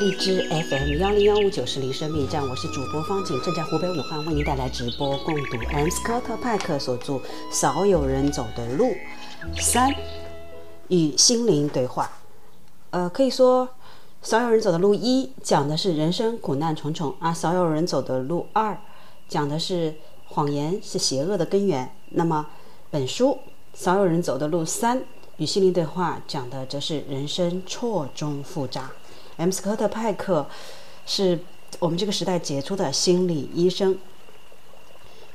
荔枝幺零幺五九是林生命站，我是主播方景，正在湖北武汉为您带来直播共读 M 斯科特派克所著《少有人走的路》三与心灵对话。呃，可以说少有人走的路一讲的是人生苦难重重啊，少有人走的路二讲的是谎言是邪恶的根源。那么本书少有人走的路三与心灵对话讲的则是人生错综复杂。M 斯科特派克是我们这个时代杰出的心理医生。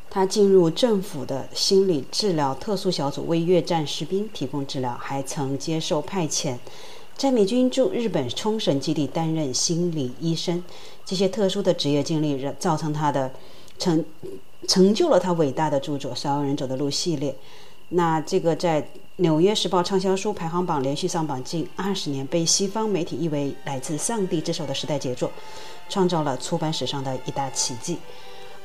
他进入政府的心理治疗特殊小组，为越战士兵提供治疗，还曾接受派遣，在美军驻日本冲绳基地担任心理医生。这些特殊的职业经历，造成他的成成就了他伟大的著作《少有人走的路》系列。那这个在《纽约时报》畅销书排行榜连续上榜近二十年，被西方媒体誉为来自上帝之手的时代杰作，创造了出版史上的一大奇迹。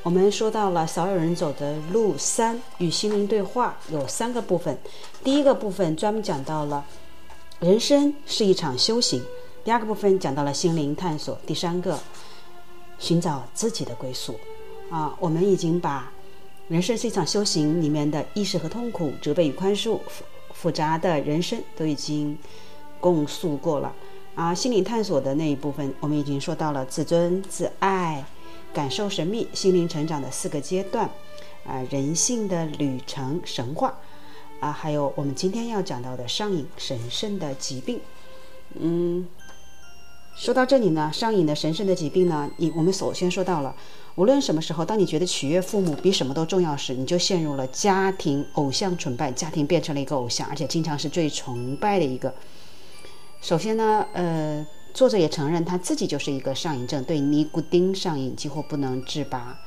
我们说到了少有人走的路三与心灵对话有三个部分，第一个部分专门讲到了人生是一场修行，第二个部分讲到了心灵探索，第三个寻找自己的归宿。啊，我们已经把。人生是一场修行，里面的意识和痛苦、责备与宽恕、复杂的人生都已经共诉过了。啊心灵探索的那一部分，我们已经说到了自尊、自爱、感受神秘、心灵成长的四个阶段，啊，人性的旅程、神话，啊，还有我们今天要讲到的上瘾、神圣的疾病，嗯。说到这里呢，上瘾的神圣的疾病呢，你我们首先说到了，无论什么时候，当你觉得取悦父母比什么都重要时，你就陷入了家庭偶像崇拜，家庭变成了一个偶像，而且经常是最崇拜的一个。首先呢，呃，作者也承认他自己就是一个上瘾症，对尼古丁上瘾几乎不能自拔。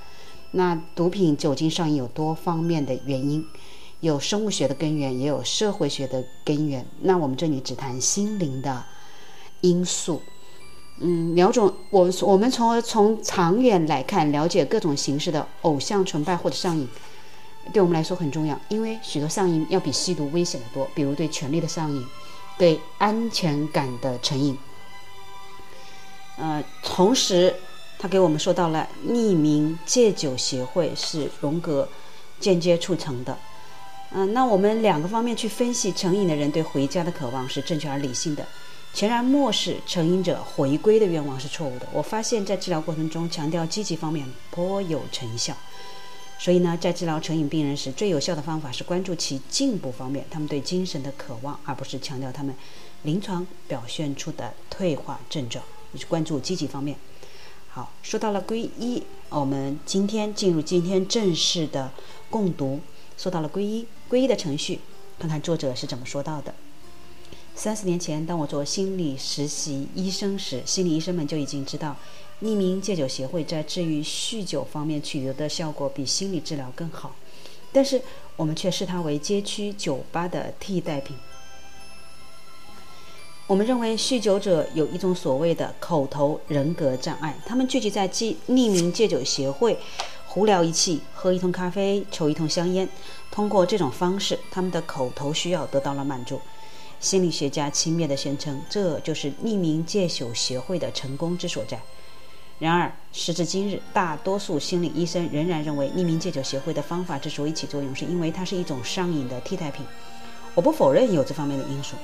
那毒品、酒精上瘾有多方面的原因，有生物学的根源，也有社会学的根源。那我们这里只谈心灵的因素。嗯，苗总，我我们从从长远来看，了解各种形式的偶像崇拜或者上瘾，对我们来说很重要。因为许多上瘾要比吸毒危险的多，比如对权力的上瘾，对安全感的成瘾。呃，同时他给我们说到了匿名戒酒协会是荣格间接促成的。嗯，那我们两个方面去分析成瘾的人对回家的渴望是正确而理性的。全然漠视成瘾者回归的愿望是错误的。我发现，在治疗过程中强调积极方面颇有成效。所以呢，在治疗成瘾病人时，最有效的方法是关注其进步方面，他们对精神的渴望，而不是强调他们临床表现出的退化症状。你是关注积极方面。好，说到了皈依，我们今天进入今天正式的共读。说到了皈依，皈依的程序，看看作者是怎么说到的。三十年前，当我做心理实习医生时，心理医生们就已经知道，匿名戒酒协会在治愈酗酒方面取得的效果比心理治疗更好。但是，我们却视它为街区酒吧的替代品。我们认为，酗酒者有一种所谓的口头人格障碍，他们聚集在匿匿名戒酒协会，胡聊一气，喝一通咖啡，抽一通香烟。通过这种方式，他们的口头需要得到了满足。心理学家轻蔑地宣称，这就是匿名戒酒协会的成功之所在。然而，时至今日，大多数心理医生仍然认为，匿名戒酒协会的方法之所以起作用，是因为它是一种上瘾的替代品。我不否认有这方面的因素。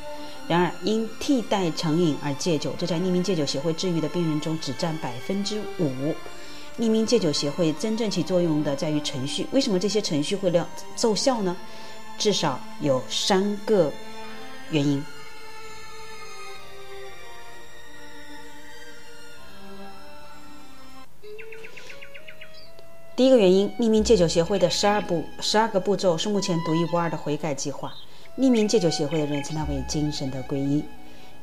然而，因替代成瘾而戒酒，这在匿名戒酒协会治愈的病人中只占百分之五。匿名戒酒协会真正起作用的在于程序。为什么这些程序会亮奏效呢？至少有三个。原因。第一个原因，匿名戒酒协会的十二步、十二个步骤是目前独一无二的悔改计划。匿名戒酒协会的人称它为“精神的皈依”，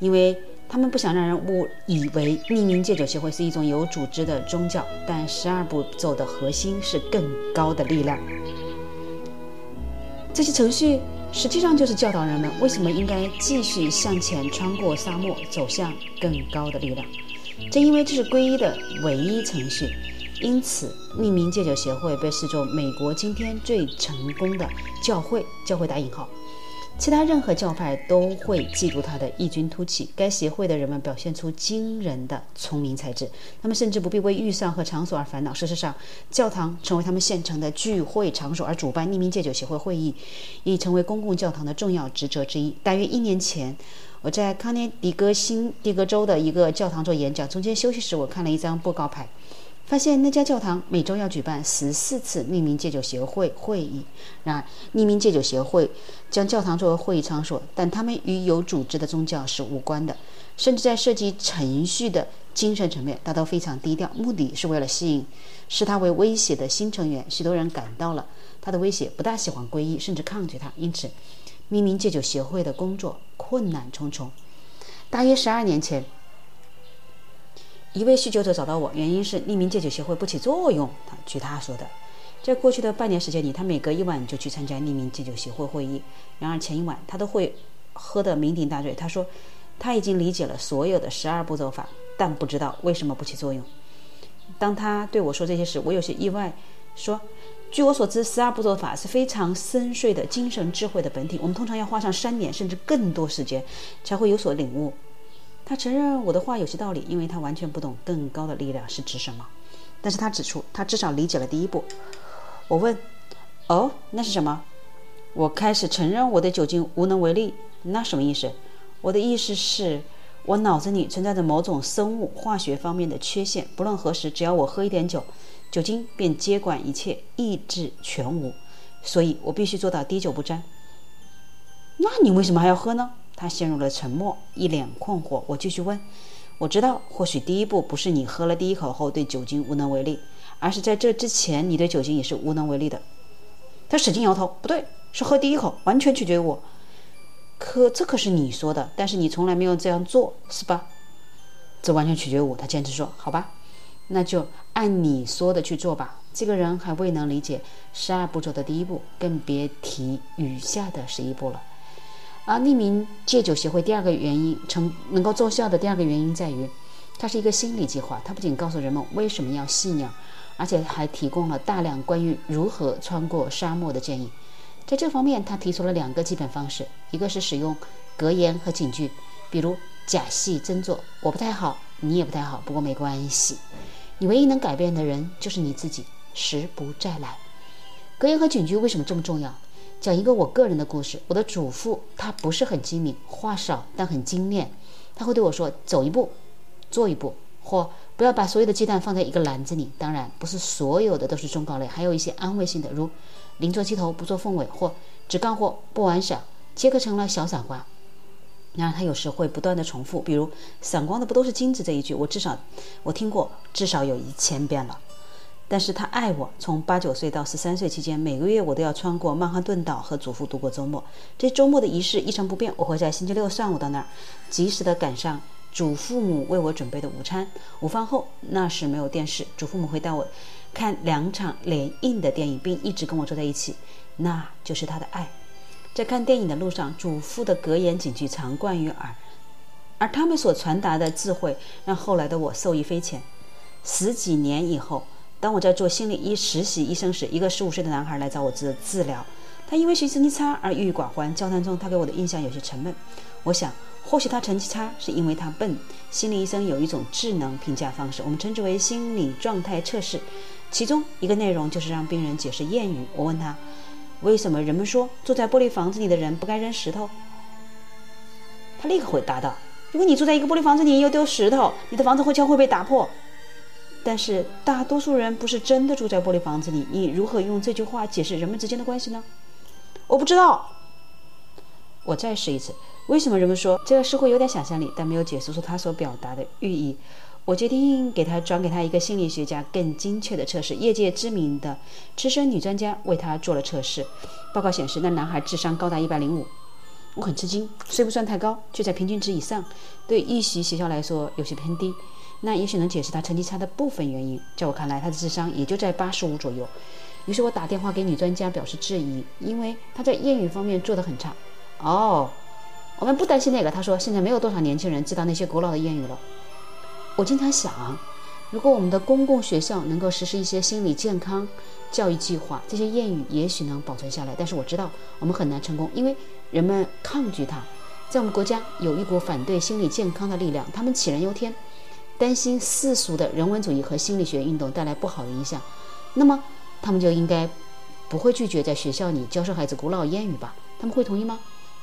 因为他们不想让人误以为匿名戒酒协会是一种有组织的宗教，但十二步骤的核心是更高的力量。这些程序实际上就是教导人们为什么应该继续向前，穿过沙漠，走向更高的力量。正因为这是皈依的唯一程序，因此匿名戒酒协会被视作美国今天最成功的教会。教会打引号。其他任何教派都会嫉妒他的异军突起。该协会的人们表现出惊人的聪明才智，他们甚至不必为预算和场所而烦恼。事实上，教堂成为他们现成的聚会场所，而主办匿名戒酒协会会议已成为公共教堂的重要职责之一。大约一年前，我在康涅狄格新蒂格州的一个教堂做演讲，中间休息时，我看了一张布告牌。发现那家教堂每周要举办十四次匿名戒酒协会会议。然而，匿名戒酒协会将教堂作为会议场所，但他们与有组织的宗教是无关的，甚至在涉及程序的精神层面，他都非常低调。目的是为了吸引视他为威胁的新成员。许多人感到了他的威胁，不大喜欢皈依，甚至抗拒他。因此，匿名戒酒协会的工作困难重重。大约十二年前。一位酗酒者找到我，原因是匿名戒酒协会不起作用。他据他说的，在过去的半年时间里，他每隔一晚就去参加匿名戒酒协会会议。然而前一晚他都会喝得酩酊大醉。他说他已经理解了所有的十二步骤法，但不知道为什么不起作用。当他对我说这些时，我有些意外。说，据我所知，十二步骤法是非常深邃的精神智慧的本体。我们通常要花上三年甚至更多时间才会有所领悟。他承认我的话有些道理，因为他完全不懂更高的力量是指什么。但是他指出，他至少理解了第一步。我问：“哦，那是什么？”我开始承认我对酒精无能为力。那什么意思？我的意思是，我脑子里存在着某种生物化学方面的缺陷。不论何时，只要我喝一点酒，酒精便接管一切，意志全无。所以我必须做到滴酒不沾。那你为什么还要喝呢？他陷入了沉默，一脸困惑。我继续问：“我知道，或许第一步不是你喝了第一口后对酒精无能为力，而是在这之前你对酒精也是无能为力的。”他使劲摇头：“不对，是喝第一口，完全取决于我。”可这可是你说的，但是你从来没有这样做，是吧？这完全取决于我。他坚持说：“好吧，那就按你说的去做吧。”这个人还未能理解十二步骤的第一步，更别提余下的十一步了。而匿名戒酒协会第二个原因成能够奏效的第二个原因在于，它是一个心理计划。它不仅告诉人们为什么要信仰，而且还提供了大量关于如何穿过沙漠的建议。在这方面，他提出了两个基本方式：一个是使用格言和警句，比如“假戏真做”，我不太好，你也不太好，不过没关系。你唯一能改变的人就是你自己，时不再来。格言和警句为什么这么重要？讲一个我个人的故事。我的祖父他不是很机敏，话少但很精炼。他会对我说：“走一步，做一步，或不要把所有的鸡蛋放在一个篮子里。”当然，不是所有的都是忠告类，还有一些安慰性的，如“宁做鸡头，不做凤尾”或“只干活不玩耍，切割成了小散花”。然而，他有时会不断的重复，比如“闪光的不都是金子”这一句，我至少我听过至少有一千遍了。但是他爱我，从八九岁到十三岁期间，每个月我都要穿过曼哈顿岛和祖父度过周末。这周末的仪式一成不变，我会在星期六上午到那儿，及时的赶上祖父母为我准备的午餐。午饭后，那时没有电视，祖父母会带我看两场连映的电影，并一直跟我坐在一起。那就是他的爱。在看电影的路上，祖父的格言警句常贯于耳，而他们所传达的智慧让后来的我受益匪浅。十几年以后。当我在做心理医实习医生时，一个十五岁的男孩来找我治治疗。他因为学习成绩差而郁郁寡欢。交谈中，他给我的印象有些沉闷。我想，或许他成绩差是因为他笨。心理医生有一种智能评价方式，我们称之为心理状态测试。其中一个内容就是让病人解释谚语。我问他，为什么人们说住在玻璃房子里的人不该扔石头？他立刻回答道：“如果你住在一个玻璃房子里又丢石头，你的房子会将会被打破。”但是大多数人不是真的住在玻璃房子里，你如何用这句话解释人们之间的关系呢？我不知道。我再试一次。为什么人们说这个似乎有点想象力，但没有解释出他所表达的寓意？我决定给他转给他一个心理学家更精确的测试。业界知名的资深女专家为他做了测试。报告显示，那男孩智商高达一百零五。我很吃惊，虽不算太高，却在平均值以上，对一席学校来说有些偏低。那也许能解释他成绩差的部分原因。在我看来，他的智商也就在八十五左右。于是我打电话给女专家表示质疑，因为他在谚语方面做得很差。哦，我们不担心那个。他说，现在没有多少年轻人知道那些古老的谚语了。我经常想，如果我们的公共学校能够实施一些心理健康教育计划，这些谚语也许能保存下来。但是我知道我们很难成功，因为人们抗拒它。在我们国家有一股反对心理健康的力量，他们杞人忧天。担心世俗的人文主义和心理学运动带来不好的影响，那么他们就应该不会拒绝在学校里教授孩子古老谚语吧？他们会同意吗？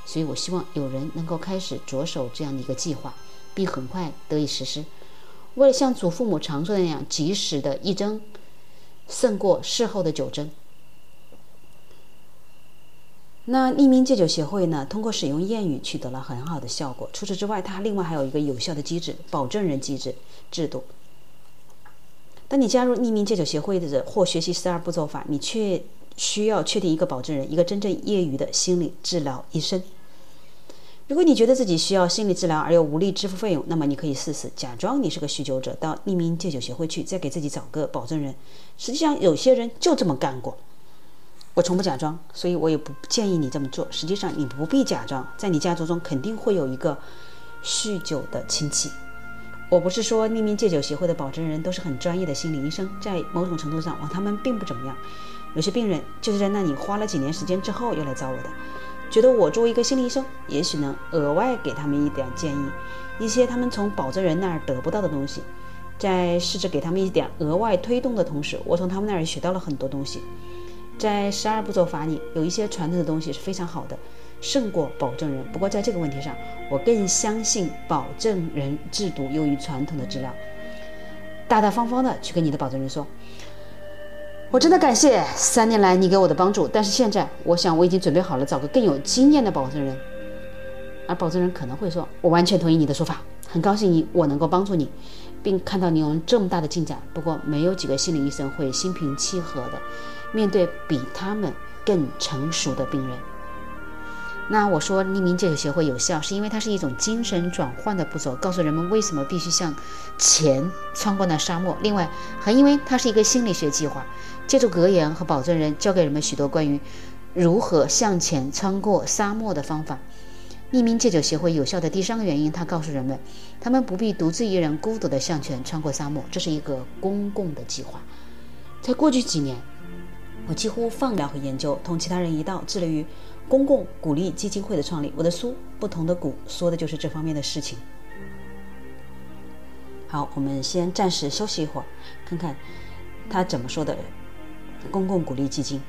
所以我希望有人能够开始着手这样的一个计划，并很快得以实施。为了像祖父母常说的那样，及时的一针胜过事后的九针。那匿名戒酒协会呢？通过使用谚语取得了很好的效果。除此之外，它另外还有一个有效的机制——保证人机制制度。当你加入匿名戒酒协会的或学习十二步骤法，你却需要确定一个保证人，一个真正业余的心理治疗医生。如果你觉得自己需要心理治疗而又无力支付费用，那么你可以试试假装你是个酗酒者，到匿名戒酒协会去，再给自己找个保证人。实际上，有些人就这么干过。我从不假装，所以我也不建议你这么做。实际上，你不必假装，在你家族中肯定会有一个酗酒的亲戚。我不是说匿名戒酒协会的保证人都是很专业的心理医生，在某种程度上，他们并不怎么样。有些病人就是在那里花了几年时间之后又来找我的，觉得我作为一个心理医生，也许能额外给他们一点建议，一些他们从保证人那儿得不到的东西。在试着给他们一点额外推动的同时，我从他们那儿学到了很多东西。在十二步骤法里，有一些传统的东西是非常好的，胜过保证人。不过在这个问题上，我更相信保证人制度优于传统的治疗。大大方方的去跟你的保证人说：“我真的感谢三年来你给我的帮助，但是现在我想我已经准备好了找个更有经验的保证人。”而保证人可能会说：“我完全同意你的说法，很高兴你我能够帮助你，并看到你有这么大的进展。不过没有几个心理医生会心平气和的。”面对比他们更成熟的病人，那我说匿名戒酒协会有效，是因为它是一种精神转换的步骤，告诉人们为什么必须向前穿过那沙漠。另外，还因为它是一个心理学计划，借助格言和保证人教给人们许多关于如何向前穿过沙漠的方法。匿名戒酒协会有效的第三个原因，它告诉人们，他们不必独自一人孤独地向前穿过沙漠，这是一个公共的计划。在过去几年。我几乎放疗和研究，同其他人一道致力于公共鼓励基金会的创立。我的书《不同的鼓》说的就是这方面的事情。好，我们先暂时休息一会儿，看看他怎么说的。公共鼓励基金。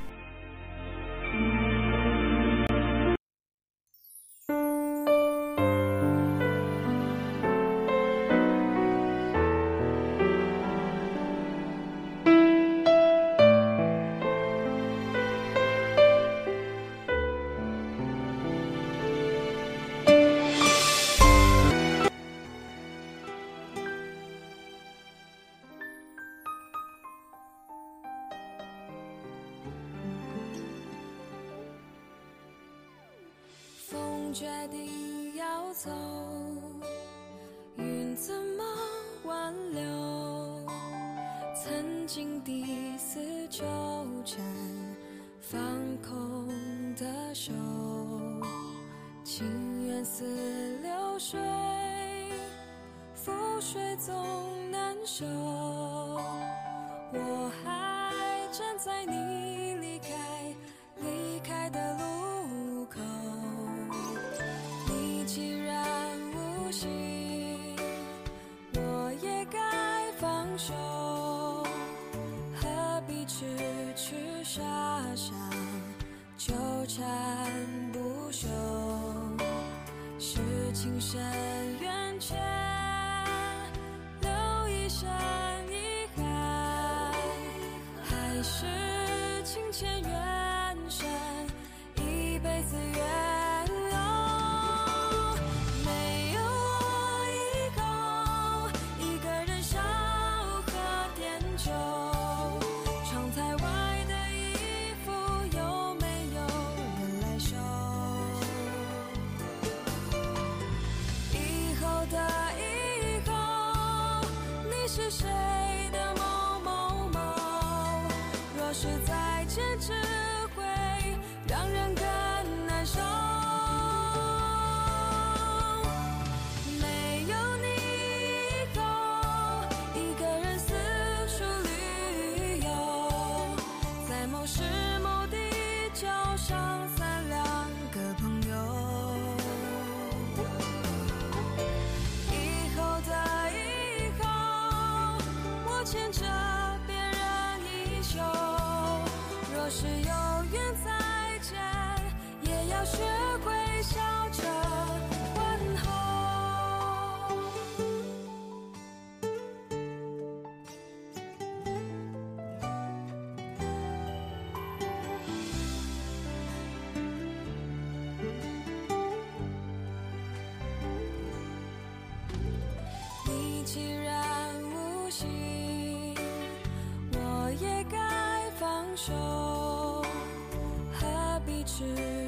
痴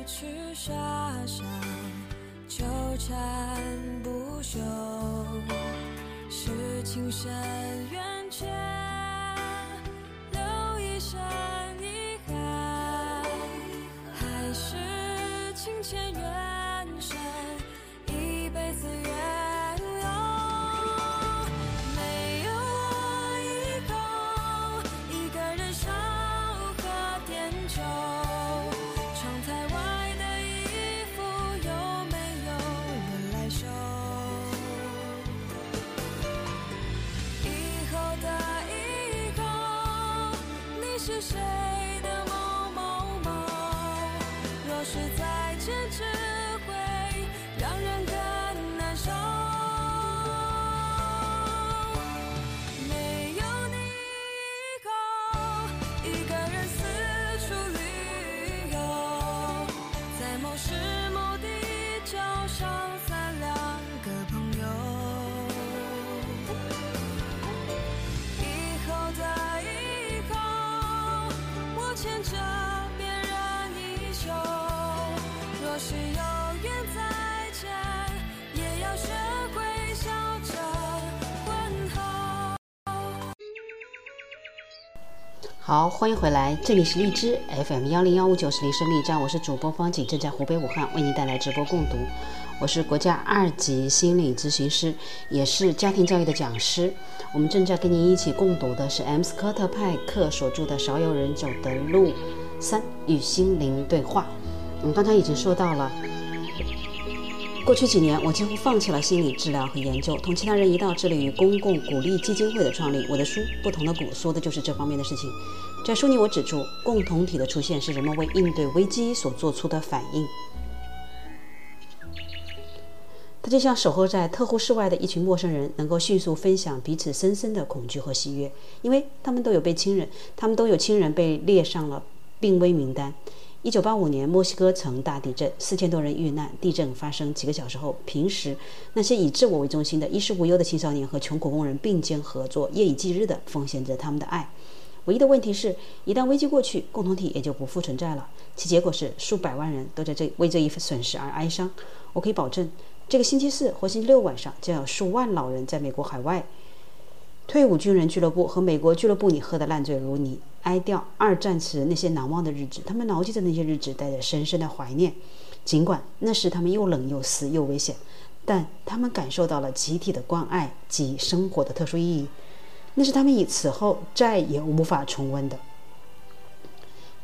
痴傻傻纠缠不休？是谁？好，欢迎回来，这里是荔枝 FM 幺零幺五九是林生密站，我是主播方景，正在湖北武汉为您带来直播共读。我是国家二级心理咨询师，也是家庭教育的讲师。我们正在跟您一起共读的是 M 斯科特派克所著的《少有人走的路三与心灵对话》。我们刚才已经说到了。过去几年，我几乎放弃了心理治疗和研究，同其他人一道致力于公共鼓励基金会的创立。我的书《不同的鼓》说的就是这方面的事情。在书里，我指出，共同体的出现是人们为应对危机所做出的反应。它就像守候在特护室外的一群陌生人，能够迅速分享彼此深深的恐惧和喜悦，因为他们都有被亲人，他们都有亲人被列上了病危名单。一九八五年，墨西哥城大地震，四千多人遇难。地震发生几个小时后，平时那些以自我为中心的衣食无忧的青少年和穷苦工人并肩合作，夜以继日地奉献着他们的爱。唯一的问题是，一旦危机过去，共同体也就不复存在了。其结果是，数百万人都在这为这一损失而哀伤。我可以保证，这个星期四或星期六晚上，将有数万老人在美国海外退伍军人俱乐部和美国俱乐部你喝得烂醉如泥，哀悼二战时那些难忘的日子。他们牢记着那些日子，带着深深的怀念。尽管那时他们又冷又湿又危险，但他们感受到了集体的关爱及生活的特殊意义。那是他们以此后再也无法重温的。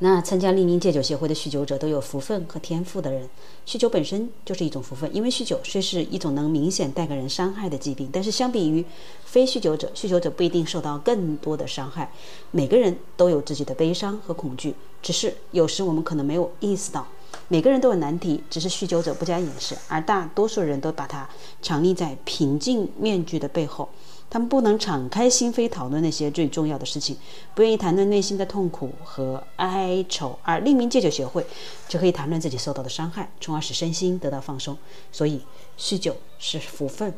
那参加利宁戒酒协会的酗酒者都有福分和天赋的人，酗酒本身就是一种福分，因为酗酒虽是一种能明显带给人伤害的疾病，但是相比于非酗酒者，酗酒者不一定受到更多的伤害。每个人都有自己的悲伤和恐惧，只是有时我们可能没有意识到。每个人都有难题，只是酗酒者不加掩饰，而大多数人都把它藏匿在平静面具的背后。他们不能敞开心扉讨论那些最重要的事情，不愿意谈论内心的痛苦和哀愁，而匿名戒酒协会就可以谈论自己受到的伤害，从而使身心得到放松。所以，酗酒是福分。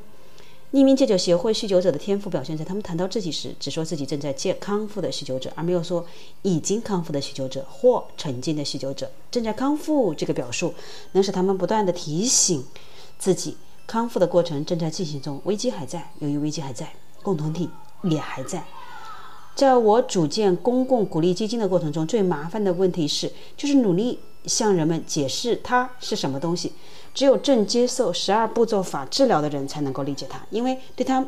匿名戒酒协会酗酒者的天赋表现在他们谈到自己时，只说自己正在戒康复的酗酒者，而没有说已经康复的酗酒者或沉浸的酗酒者。正在康复这个表述，能使他们不断地提醒自己，康复的过程正在进行中，危机还在。由于危机还在，共同体也还在。在我组建公共鼓励基金的过程中，最麻烦的问题是，就是努力向人们解释它是什么东西。只有正接受十二步骤法治疗的人才能够理解它，因为对他，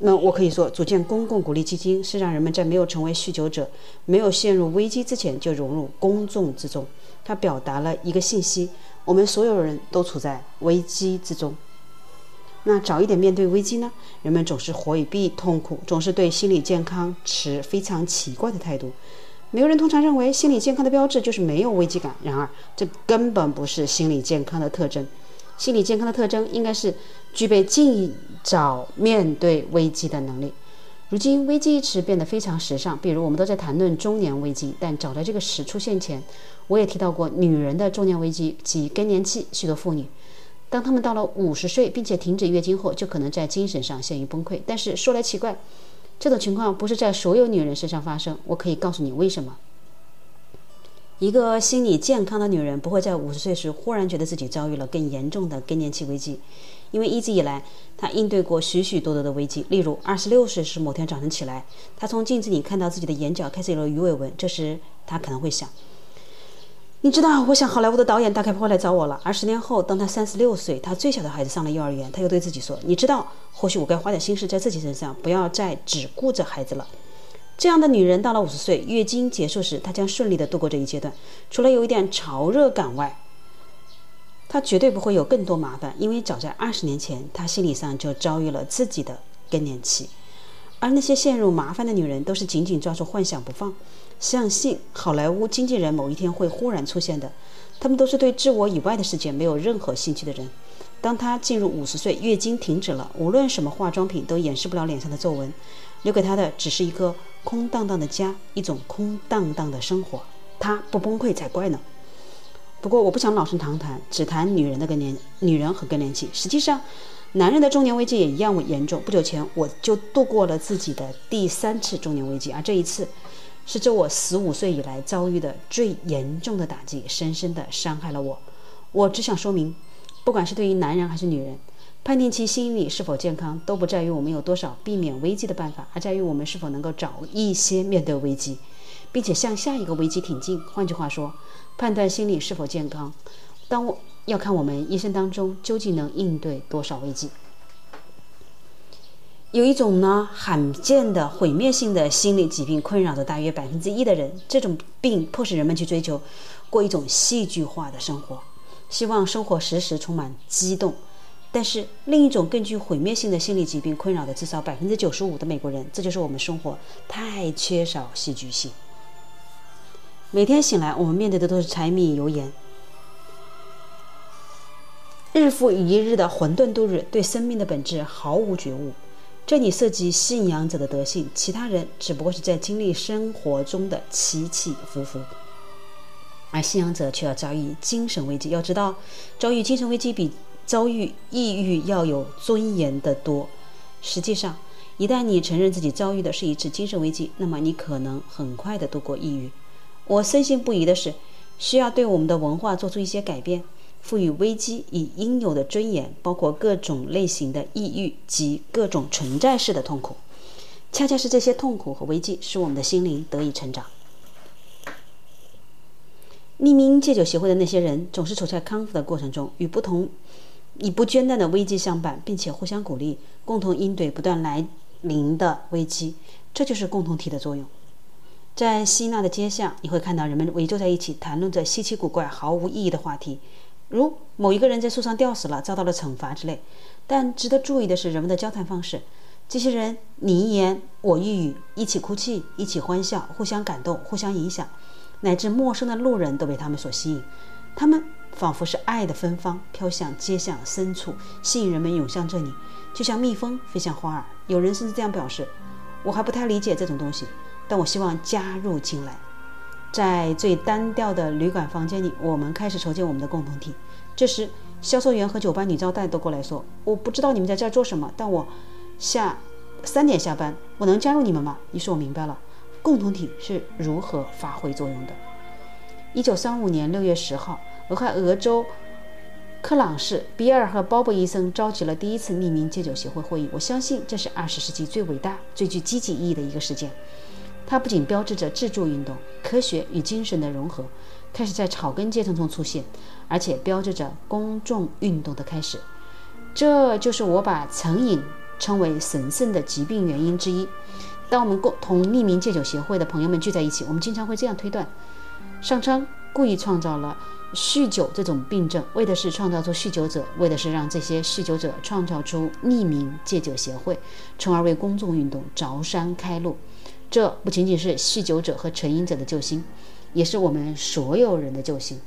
那我可以说，组建公共鼓励基金是让人们在没有成为酗酒者、没有陷入危机之前就融入公众之中。它表达了一个信息：我们所有人都处在危机之中。那早一点面对危机呢？人们总是回避痛苦，总是对心理健康持非常奇怪的态度。没有人通常认为心理健康的标志就是没有危机感。然而，这根本不是心理健康的特征。心理健康的特征应该是具备尽早面对危机的能力。如今，危机一词变得非常时尚。比如，我们都在谈论中年危机，但早在这个词出现前，我也提到过女人的中年危机及更年期。许多妇女。当他们到了五十岁并且停止月经后，就可能在精神上陷于崩溃。但是说来奇怪，这种情况不是在所有女人身上发生。我可以告诉你为什么。一个心理健康的女人不会在五十岁时忽然觉得自己遭遇了更严重的更年期危机，因为一直以来她应对过许许多多的危机。例如，二十六岁时某天早晨起来，她从镜子里看到自己的眼角开始有了鱼尾纹，这时她可能会想。你知道，我想好莱坞的导演大概不会来找我了。而十年后，当他三十六岁，他最小的孩子上了幼儿园，他又对自己说：“你知道，或许我该花点心思在自己身上，不要再只顾着孩子了。”这样的女人到了五十岁，月经结束时，她将顺利地度过这一阶段，除了有一点潮热感外，她绝对不会有更多麻烦，因为早在二十年前，她心理上就遭遇了自己的更年期。而那些陷入麻烦的女人，都是紧紧抓住幻想不放。相信好莱坞经纪人某一天会忽然出现的，他们都是对自我以外的世界没有任何兴趣的人。当他进入五十岁，月经停止了，无论什么化妆品都掩饰不了脸上的皱纹，留给他的只是一个空荡荡的家，一种空荡荡的生活。他不崩溃才怪呢。不过我不想老生常谈，只谈女人的更年，女人和更年期。实际上，男人的中年危机也一样严重。不久前我就度过了自己的第三次中年危机，而这一次。是这我十五岁以来遭遇的最严重的打击，深深地伤害了我。我只想说明，不管是对于男人还是女人，判定其心理是否健康，都不在于我们有多少避免危机的办法，而在于我们是否能够早一些面对危机，并且向下一个危机挺进。换句话说，判断心理是否健康，当我要看我们一生当中究竟能应对多少危机。有一种呢罕见的毁灭性的心理疾病困扰着大约百分之一的人，这种病迫使人们去追求过一种戏剧化的生活，希望生活时时充满激动。但是另一种更具毁灭性的心理疾病困扰的至少百分之九十五的美国人，这就是我们生活太缺少戏剧性。每天醒来，我们面对的都是柴米油盐，日复一日的混沌度日，对生命的本质毫无觉悟。这里涉及信仰者的德性，其他人只不过是在经历生活中的起起伏伏，而信仰者却要遭遇精神危机。要知道，遭遇精神危机比遭遇抑郁要有尊严的多。实际上，一旦你承认自己遭遇的是一次精神危机，那么你可能很快的度过抑郁。我深信不疑的是，需要对我们的文化做出一些改变。赋予危机以应有的尊严，包括各种类型的抑郁及各种存在式的痛苦。恰恰是这些痛苦和危机，使我们的心灵得以成长。匿名戒酒协会的那些人，总是处在康复的过程中，与不同、以不间断的危机相伴，并且互相鼓励，共同应对不断来临的危机。这就是共同体的作用。在希腊的街巷，你会看到人们围坐在一起，谈论着稀奇古怪、毫无意义的话题。如某一个人在树上吊死了，遭到了惩罚之类。但值得注意的是，人们的交谈方式：这些人你一言我一语，一起哭泣，一起欢笑，互相感动，互相影响，乃至陌生的路人都被他们所吸引。他们仿佛是爱的芬芳，飘向街巷深处，吸引人们涌向这里，就像蜜蜂飞向花儿。有人甚至这样表示：“我还不太理解这种东西，但我希望加入进来。”在最单调的旅馆房间里，我们开始筹建我们的共同体。这时，销售员和酒吧女招待都过来说：“我不知道你们在这儿做什么，但我下三点下班，我能加入你们吗？”于是我明白了共同体是如何发挥作用的。一九三五年六月十号，俄亥俄州克朗市，比尔和鲍勃医生召集了第一次匿名戒酒协会会议。我相信这是二十世纪最伟大、最具积极意义的一个事件。它不仅标志着自助运动、科学与精神的融合开始在草根阶层中出现，而且标志着公众运动的开始。这就是我把成瘾称为神圣的疾病原因之一。当我们共同匿名戒酒协会的朋友们聚在一起，我们经常会这样推断：上苍故意创造了酗酒这种病症，为的是创造出酗酒者，为的是让这些酗酒者创造出匿名戒酒协会，从而为公众运动凿山开路。这不仅仅是酗酒者和成瘾者的救星，也是我们所有人的救星。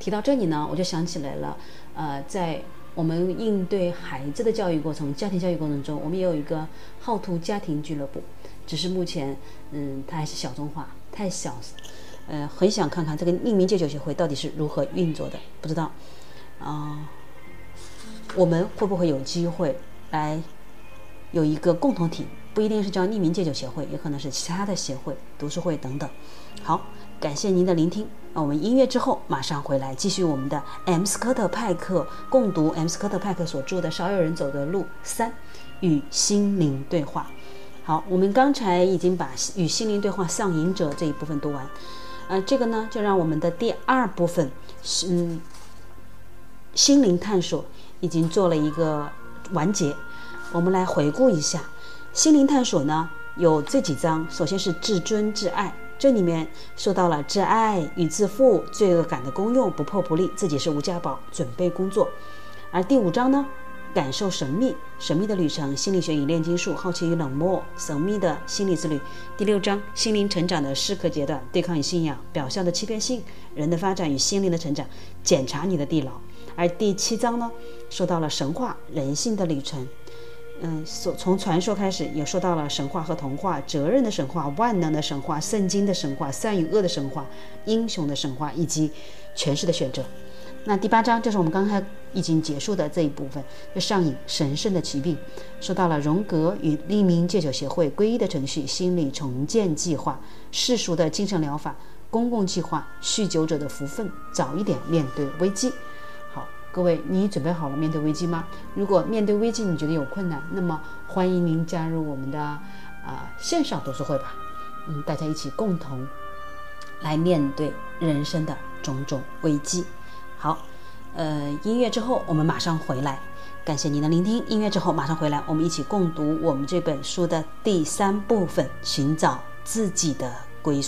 提到这里呢，我就想起来了，呃，在我们应对孩子的教育过程、家庭教育过程中，我们也有一个好图家庭俱乐部，只是目前，嗯，它还是小众化，太小，呃，很想看看这个匿名戒酒协会到底是如何运作的，不知道，啊，我们会不会有机会来有一个共同体？不一定是叫匿名戒酒协会，也可能是其他的协会、读书会等等。好，感谢您的聆听。那我们音乐之后马上回来，继续我们的 M 斯科特派克共读 M 斯科特派克所著的《少有人走的路三：与心灵对话》。好，我们刚才已经把《与心灵对话》上瘾者这一部分读完，呃，这个呢，就让我们的第二部分，嗯，心灵探索已经做了一个完结。我们来回顾一下。心灵探索呢，有这几章。首先是至尊至爱，这里面说到了自爱与自负、罪恶感的功用，不破不立，自己是无价宝，准备工作。而第五章呢，感受神秘，神秘的旅程，心理学与炼金术，好奇与冷漠，神秘的心理之旅。第六章，心灵成长的适可阶段，对抗与信仰，表象的欺骗性，人的发展与心灵的成长，检查你的地牢。而第七章呢，说到了神话，人性的旅程。嗯，所从传说开始，也说到了神话和童话，责任的神话，万能的神话，圣经的神话，善与恶的神话，英雄的神话，以及权势的选择。那第八章就是我们刚才已经结束的这一部分，就上瘾神圣的疾病，说到了荣格与匿名戒酒协会皈依的程序，心理重建计划，世俗的精神疗法，公共计划，酗酒者的福分，早一点面对危机。各位，你准备好了面对危机吗？如果面对危机你觉得有困难，那么欢迎您加入我们的啊线上读书会吧。嗯，大家一起共同来面对人生的种种危机。好，呃，音乐之后我们马上回来。感谢您的聆听。音乐之后马上回来，我们一起共读我们这本书的第三部分：寻找自己的归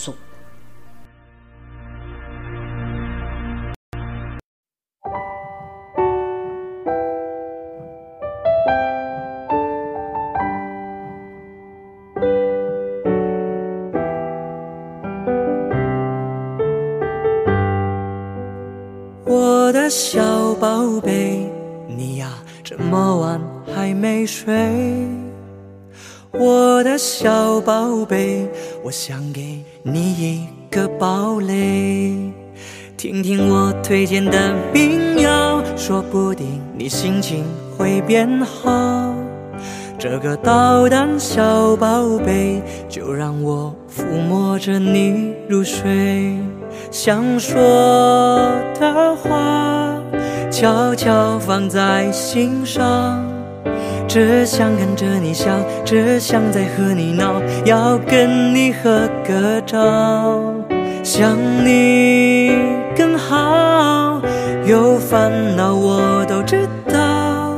的。小宝贝，你呀这么晚还没睡？我的小宝贝，我想给你一个堡垒，听听我推荐的民谣，说不定你心情会变好。这个捣蛋小宝贝，就让我抚摸着你入睡。想说的话，悄悄放在心上。只想看着你笑，只想再和你闹，要跟你合个照。想你更好，有烦恼我都知道。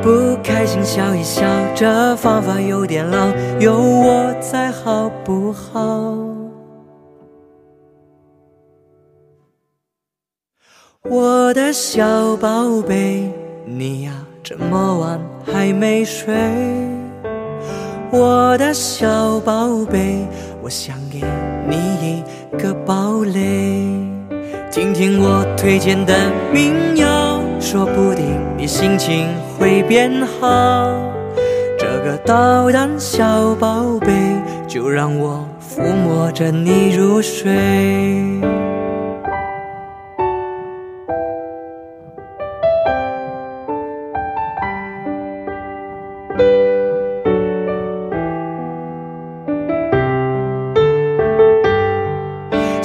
不开心笑一笑，这方法有点老，有我在好不好？我的小宝贝，你呀这么晚还没睡。我的小宝贝，我想给你一个堡垒，听听我推荐的民谣，说不定你心情会变好。这个捣蛋小宝贝，就让我抚摸着你入睡。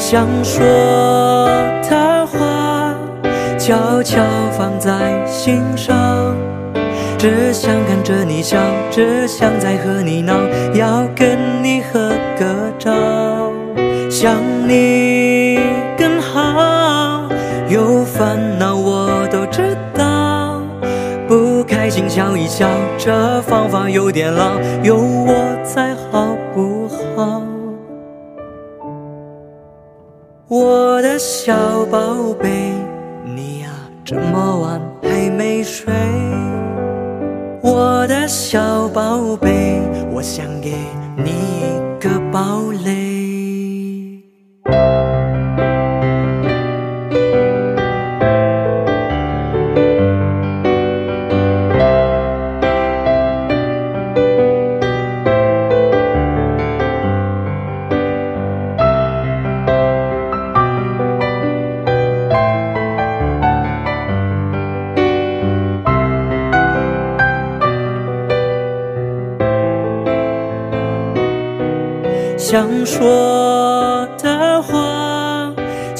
想说的话，悄悄放在心上。只想看着你笑，只想再和你闹，要跟你合个照，想你更好。有烦恼我都知道，不开心笑一笑，这方法有点老，有我在好不好？我的小宝贝，你呀这么晚还没睡。我的小宝贝，我想给你一个堡垒。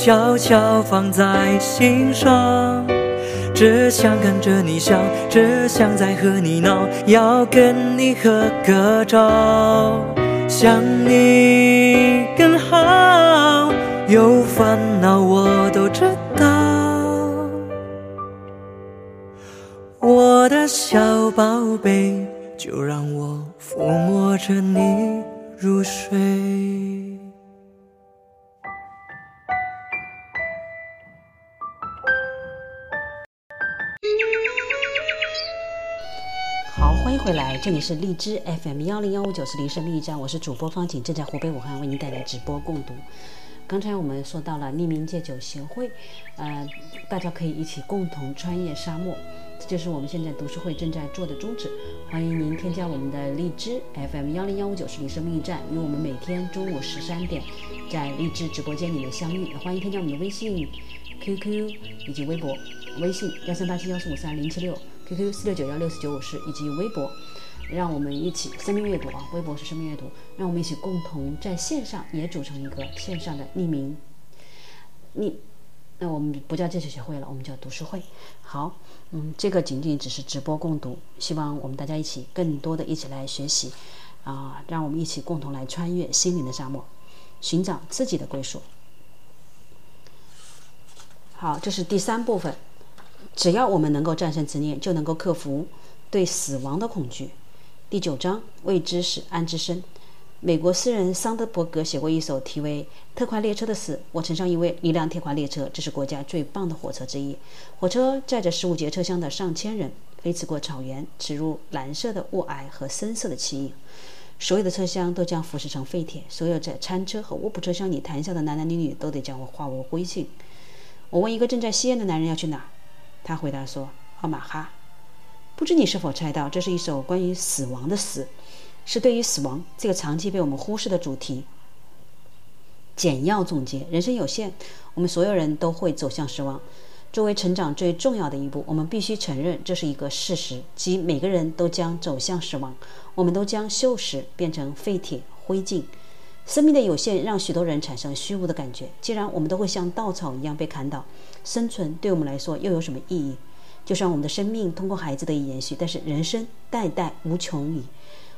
悄悄放在心上。只想看着你笑，只想再和你闹，要跟你合个照，想你更好。有烦恼我都知道，我的小宝贝，就让我抚摸着你入睡。回来，这里是荔枝 FM 幺零幺五九四零生命驿站，我是主播方景，正在湖北武汉为您带来直播共读。刚才我们说到了匿名戒酒协会，呃，大家可以一起共同穿越沙漠，这就是我们现在读书会正在做的宗旨。欢迎您添加我们的荔枝 FM 幺零幺五九四零生命驿站，与我们每天中午十三点在荔枝直播间里面相遇。欢迎添加我们的微信、QQ 以及微博，微信幺三八七幺四五三零七六，QQ 四六九幺六四九五四以及微博。让我们一起生命阅读啊，微博是生命阅读，让我们一起共同在线上也组成一个线上的匿名匿，那我们不叫戒酒协会了，我们叫读书会。好，嗯，这个仅仅只是直播共读，希望我们大家一起更多的一起来学习啊，让我们一起共同来穿越心灵的沙漠，寻找自己的归属。好，这是第三部分，只要我们能够战胜执念，就能够克服对死亡的恐惧。第九章未知使安之深。美国诗人桑德伯格写过一首题为《特快列车》的死。我乘上一位一辆铁快列车，这是国家最棒的火车之一。火车载着十五节车厢的上千人，飞驰过草原，驶入蓝色的雾霭和深色的气影。所有的车厢都将腐蚀成废铁，所有在餐车和卧铺车厢里谈笑的男男女女都得将我化为灰烬。我问一个正在吸烟的男人要去哪儿，他回答说：“奥马哈。”不知你是否猜到，这是一首关于死亡的诗，是对于死亡这个长期被我们忽视的主题。简要总结：人生有限，我们所有人都会走向死亡。作为成长最重要的一步，我们必须承认这是一个事实，即每个人都将走向死亡，我们都将锈蚀变成废铁灰烬。生命的有限让许多人产生虚无的感觉。既然我们都会像稻草一样被砍倒，生存对我们来说又有什么意义？就算我们的生命通过孩子得以延续，但是人生代代无穷矣。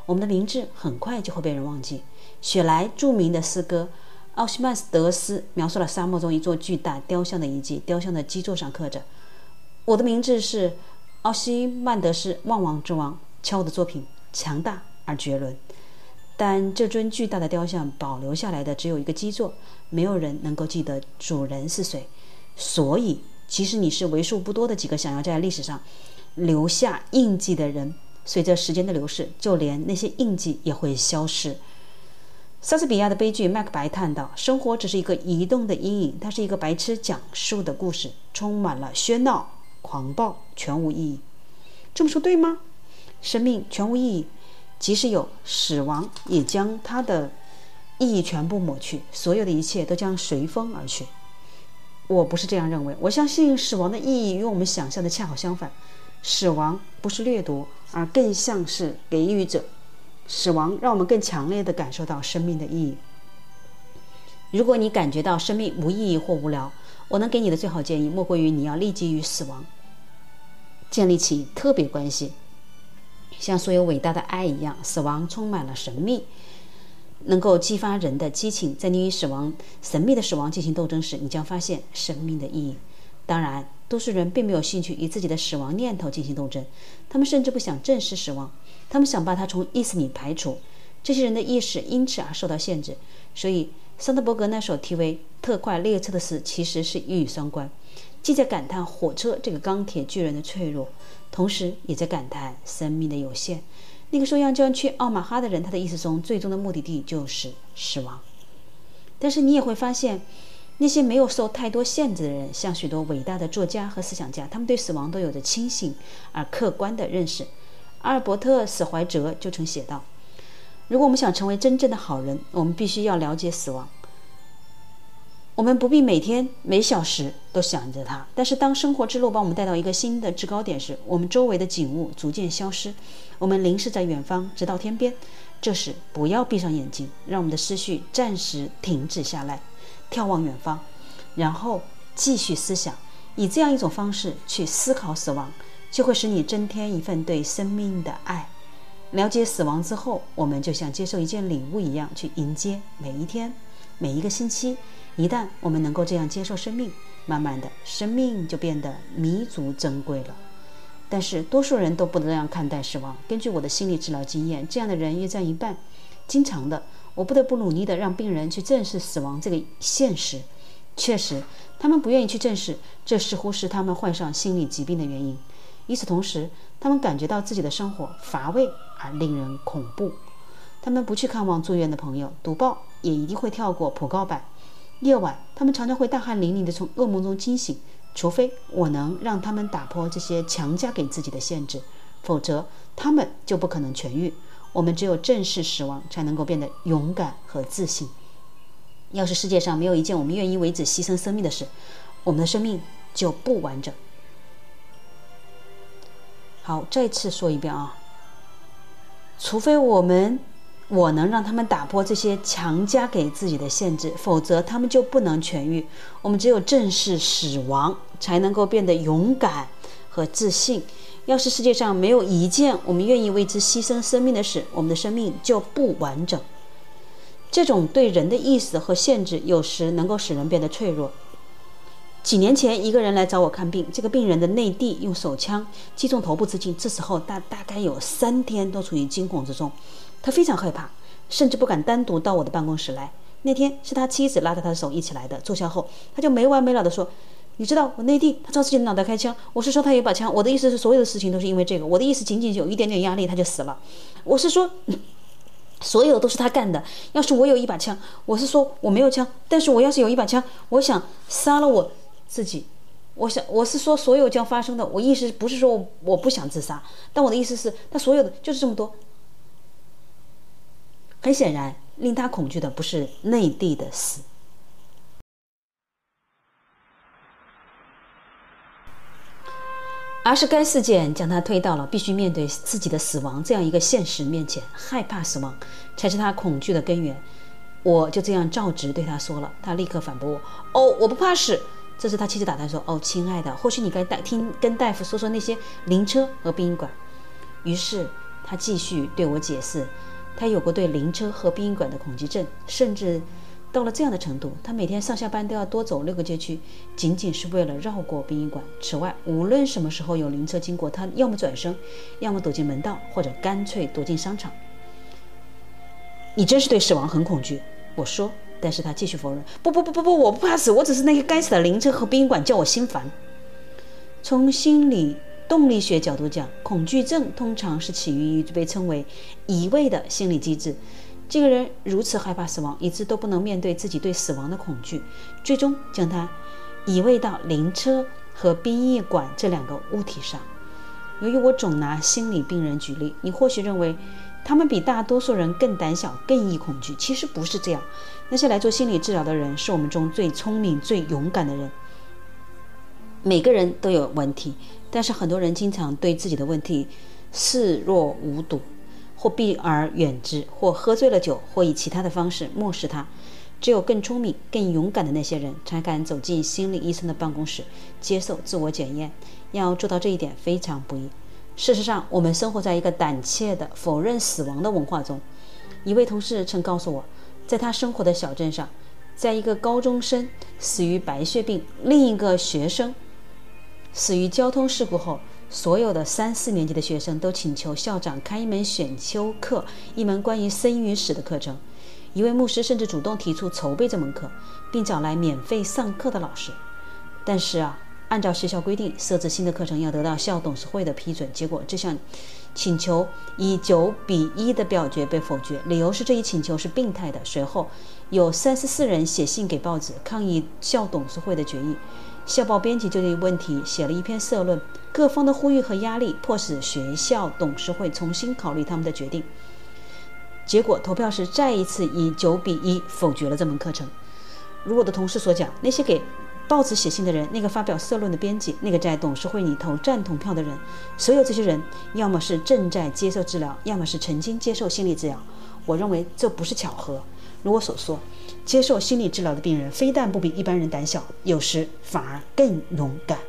我们的名字很快就会被人忘记。雪莱著名的诗歌《奥西曼德斯》描述了沙漠中一座巨大雕像的遗迹。雕像的基座上刻着：“我的名字是奥西曼德斯，万王之王。”敲的作品强大而绝伦，但这尊巨大的雕像保留下来的只有一个基座，没有人能够记得主人是谁。所以。即使你是为数不多的几个想要在历史上留下印记的人，随着时间的流逝，就连那些印记也会消失。莎士比亚的悲剧《麦克白》叹道：“生活只是一个移动的阴影，它是一个白痴讲述的故事，充满了喧闹、狂暴，全无意义。”这么说对吗？生命全无意义，即使有死亡，也将它的意义全部抹去，所有的一切都将随风而去。我不是这样认为，我相信死亡的意义与我们想象的恰好相反。死亡不是掠夺，而更像是给予者。死亡让我们更强烈地感受到生命的意义。如果你感觉到生命无意义或无聊，我能给你的最好建议，莫过于你要立即与死亡建立起特别关系，像所有伟大的爱一样，死亡充满了神秘，能够激发人的激情。在你与死亡神秘的死亡进行斗争时，你将发现生命的意义。当然，多数人并没有兴趣与自己的死亡念头进行斗争，他们甚至不想正视死亡，他们想把它从意识里排除。这些人的意识因此而受到限制，所以桑德伯格那首题为《特快列车》的诗其实是一语双关，既在感叹火车这个钢铁巨人的脆弱，同时也在感叹生命的有限。那个说要将去奥马哈的人，他的意思中最终的目的地就是死亡。但是你也会发现。那些没有受太多限制的人，像许多伟大的作家和思想家，他们对死亡都有着清醒而客观的认识。阿尔伯特·史怀哲就曾写道：“如果我们想成为真正的好人，我们必须要了解死亡。我们不必每天每小时都想着它，但是当生活之路把我们带到一个新的制高点时，我们周围的景物逐渐消失，我们凝视在远方，直到天边。这时，不要闭上眼睛，让我们的思绪暂时停止下来。”眺望远方，然后继续思想，以这样一种方式去思考死亡，就会使你增添一份对生命的爱。了解死亡之后，我们就像接受一件礼物一样去迎接每一天、每一个星期。一旦我们能够这样接受生命，慢慢的，生命就变得弥足珍贵了。但是，多数人都不能这样看待死亡。根据我的心理治疗经验，这样的人约占一半。经常的。我不得不努力地让病人去正视死亡这个现实。确实，他们不愿意去正视，这似乎是他们患上心理疾病的原因。与此同时，他们感觉到自己的生活乏味而令人恐怖。他们不去看望住院的朋友，读报也一定会跳过普告版。夜晚，他们常常会大汗淋漓地从噩梦中惊醒。除非我能让他们打破这些强加给自己的限制，否则他们就不可能痊愈。我们只有正视死亡，才能够变得勇敢和自信。要是世界上没有一件我们愿意为之牺牲生命的事，我们的生命就不完整。好，再次说一遍啊！除非我们我能让他们打破这些强加给自己的限制，否则他们就不能痊愈。我们只有正视死亡，才能够变得勇敢和自信。要是世界上没有一件我们愿意为之牺牲生命的事，我们的生命就不完整。这种对人的意识和限制，有时能够使人变得脆弱。几年前，一个人来找我看病，这个病人的内地用手枪击中头部自尽，这时候大大概有三天都处于惊恐之中，他非常害怕，甚至不敢单独到我的办公室来。那天是他妻子拉着他的手一起来的，坐下后他就没完没了地说。你知道我内地，他朝自己的脑袋开枪。我是说他有把枪。我的意思是，所有的事情都是因为这个。我的意思仅仅有一点点压力，他就死了。我是说，所有都是他干的。要是我有一把枪，我是说我没有枪，但是我要是有一把枪，我想杀了我自己。我想我是说所有将发生的。我意思不是说我我不想自杀，但我的意思是，他所有的就是这么多。很显然，令他恐惧的不是内地的死。而是该事件将他推到了必须面对自己的死亡这样一个现实面前，害怕死亡才是他恐惧的根源。我就这样照直对他说了，他立刻反驳我：“哦，我不怕死。”这时他妻子打断说：“哦，亲爱的，或许你该大听跟大夫说说那些灵车和殡仪馆。”于是他继续对我解释，他有过对灵车和殡仪馆的恐惧症，甚至。到了这样的程度，他每天上下班都要多走六个街区，仅仅是为了绕过殡仪馆。此外，无论什么时候有灵车经过，他要么转身，要么躲进门道，或者干脆躲进商场。你真是对死亡很恐惧，我说。但是他继续否认：不不不不不，我不怕死，我只是那些该死的灵车和殡仪馆叫我心烦。从心理动力学角度讲，恐惧症通常是起于被称为移位的心理机制。这个人如此害怕死亡，以致都不能面对自己对死亡的恐惧，最终将他移位到灵车和殡仪馆这两个物体上。由于我总拿心理病人举例，你或许认为他们比大多数人更胆小、更易恐惧。其实不是这样。那些来做心理治疗的人，是我们中最聪明、最勇敢的人。每个人都有问题，但是很多人经常对自己的问题视若无睹。或避而远之，或喝醉了酒，或以其他的方式漠视它。只有更聪明、更勇敢的那些人，才敢走进心理医生的办公室，接受自我检验。要做到这一点非常不易。事实上，我们生活在一个胆怯的否认死亡的文化中。一位同事曾告诉我，在他生活的小镇上，在一个高中生死于白血病，另一个学生死于交通事故后，所有的三四年级的学生都请求校长开一门选修课，一门关于生与死的课程。一位牧师甚至主动提出筹备这门课，并找来免费上课的老师。但是啊，按照学校规定，设置新的课程要得到校董事会的批准。结果这项请求以九比一的表决被否决，理由是这一请求是病态的。随后，有三十四人写信给报纸抗议校董事会的决议。校报编辑就这一问题写了一篇社论。各方的呼吁和压力迫使学校董事会重新考虑他们的决定。结果投票时再一次以九比一否决了这门课程。如我的同事所讲，那些给报纸写信的人，那个发表社论的编辑，那个在董事会里投赞同票的人，所有这些人，要么是正在接受治疗，要么是曾经接受心理治疗。我认为这不是巧合。如我所说，接受心理治疗的病人非但不比一般人胆小，有时反而更勇敢。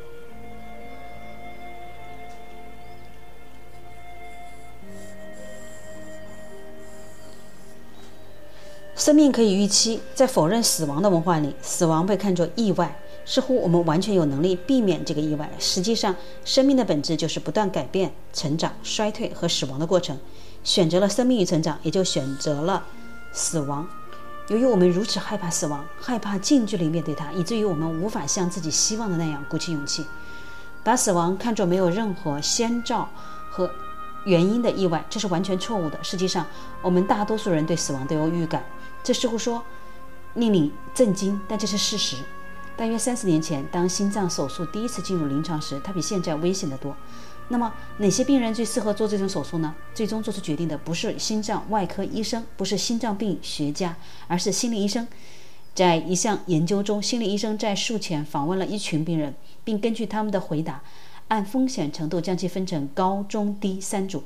生命可以预期，在否认死亡的文化里，死亡被看作意外，似乎我们完全有能力避免这个意外。实际上，生命的本质就是不断改变、成长、衰退和死亡的过程。选择了生命与成长，也就选择了死亡。由于我们如此害怕死亡，害怕近距离面对它，以至于我们无法像自己希望的那样鼓起勇气，把死亡看作没有任何先兆和原因的意外，这是完全错误的。实际上，我们大多数人对死亡都有预感。这似乎说令你震惊，但这是事实。大约三十年前，当心脏手术第一次进入临床时，它比现在危险得多。那么，哪些病人最适合做这种手术呢？最终做出决定的不是心脏外科医生，不是心脏病学家，而是心理医生。在一项研究中，心理医生在术前访问了一群病人，并根据他们的回答，按风险程度将其分成高、中、低三组。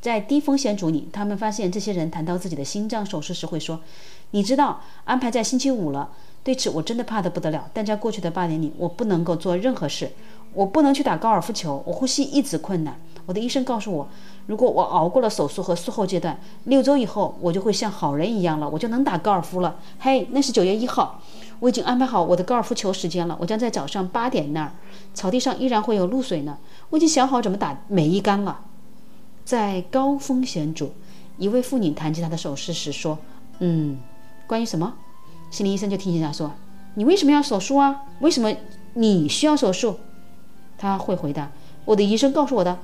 在低风险组里，他们发现这些人谈到自己的心脏手术时会说。你知道安排在星期五了，对此我真的怕得不得了。但在过去的八年里，我不能够做任何事，我不能去打高尔夫球，我呼吸一直困难。我的医生告诉我，如果我熬过了手术和术后阶段，六周以后我就会像好人一样了，我就能打高尔夫了。嘿，那是九月一号，我已经安排好我的高尔夫球时间了。我将在早上八点那儿，草地上依然会有露水呢。我已经想好怎么打每一杆了。在高风险组，一位妇女谈及她的手术时说：“嗯。”关于什么？心理医生就提醒她说：“你为什么要手术啊？为什么你需要手术？”他会回答：“我的医生告诉我的。”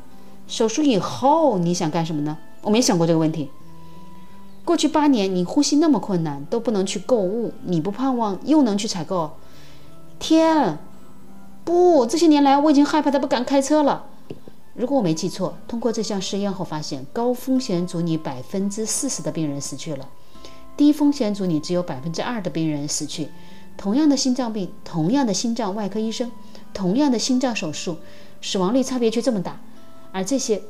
手术以后你想干什么呢？我没想过这个问题。过去八年你呼吸那么困难都不能去购物，你不盼望又能去采购？天，不！这些年来我已经害怕的不敢开车了。如果我没记错，通过这项试验后发现，高风险组里百分之四十的病人死去了。低风险组里只有百分之二的病人死去，同样的心脏病，同样的心脏外科医生，同样的心脏手术，死亡率差别却这么大。而这些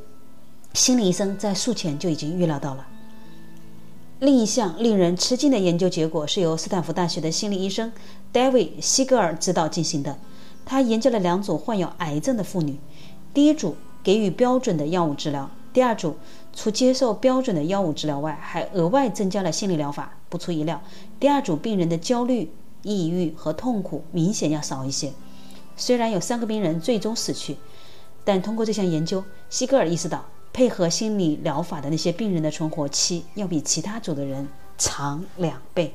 心理医生在术前就已经预料到了。另一项令人吃惊的研究结果是由斯坦福大学的心理医生 David 西格尔指导进行的。他研究了两组患有癌症的妇女，第一组给予标准的药物治疗，第二组。除接受标准的药物治疗外，还额外增加了心理疗法。不出意料，第二组病人的焦虑、抑郁和痛苦明显要少一些。虽然有三个病人最终死去，但通过这项研究，西格尔意识到，配合心理疗法的那些病人的存活期要比其他组的人长两倍。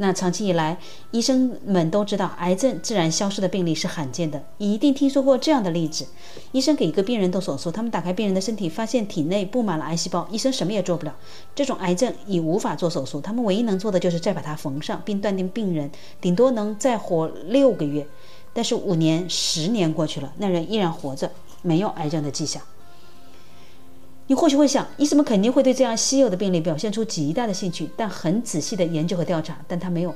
那长期以来，医生们都知道，癌症自然消失的病例是罕见的。你一定听说过这样的例子：医生给一个病人动手术，他们打开病人的身体，发现体内布满了癌细胞，医生什么也做不了。这种癌症已无法做手术，他们唯一能做的就是再把它缝上，并断定病人顶多能再活六个月。但是五年、十年过去了，那人依然活着，没有癌症的迹象。你或许会想，医生们肯定会对这样稀有的病例表现出极大的兴趣，但很仔细的研究和调查，但他没有。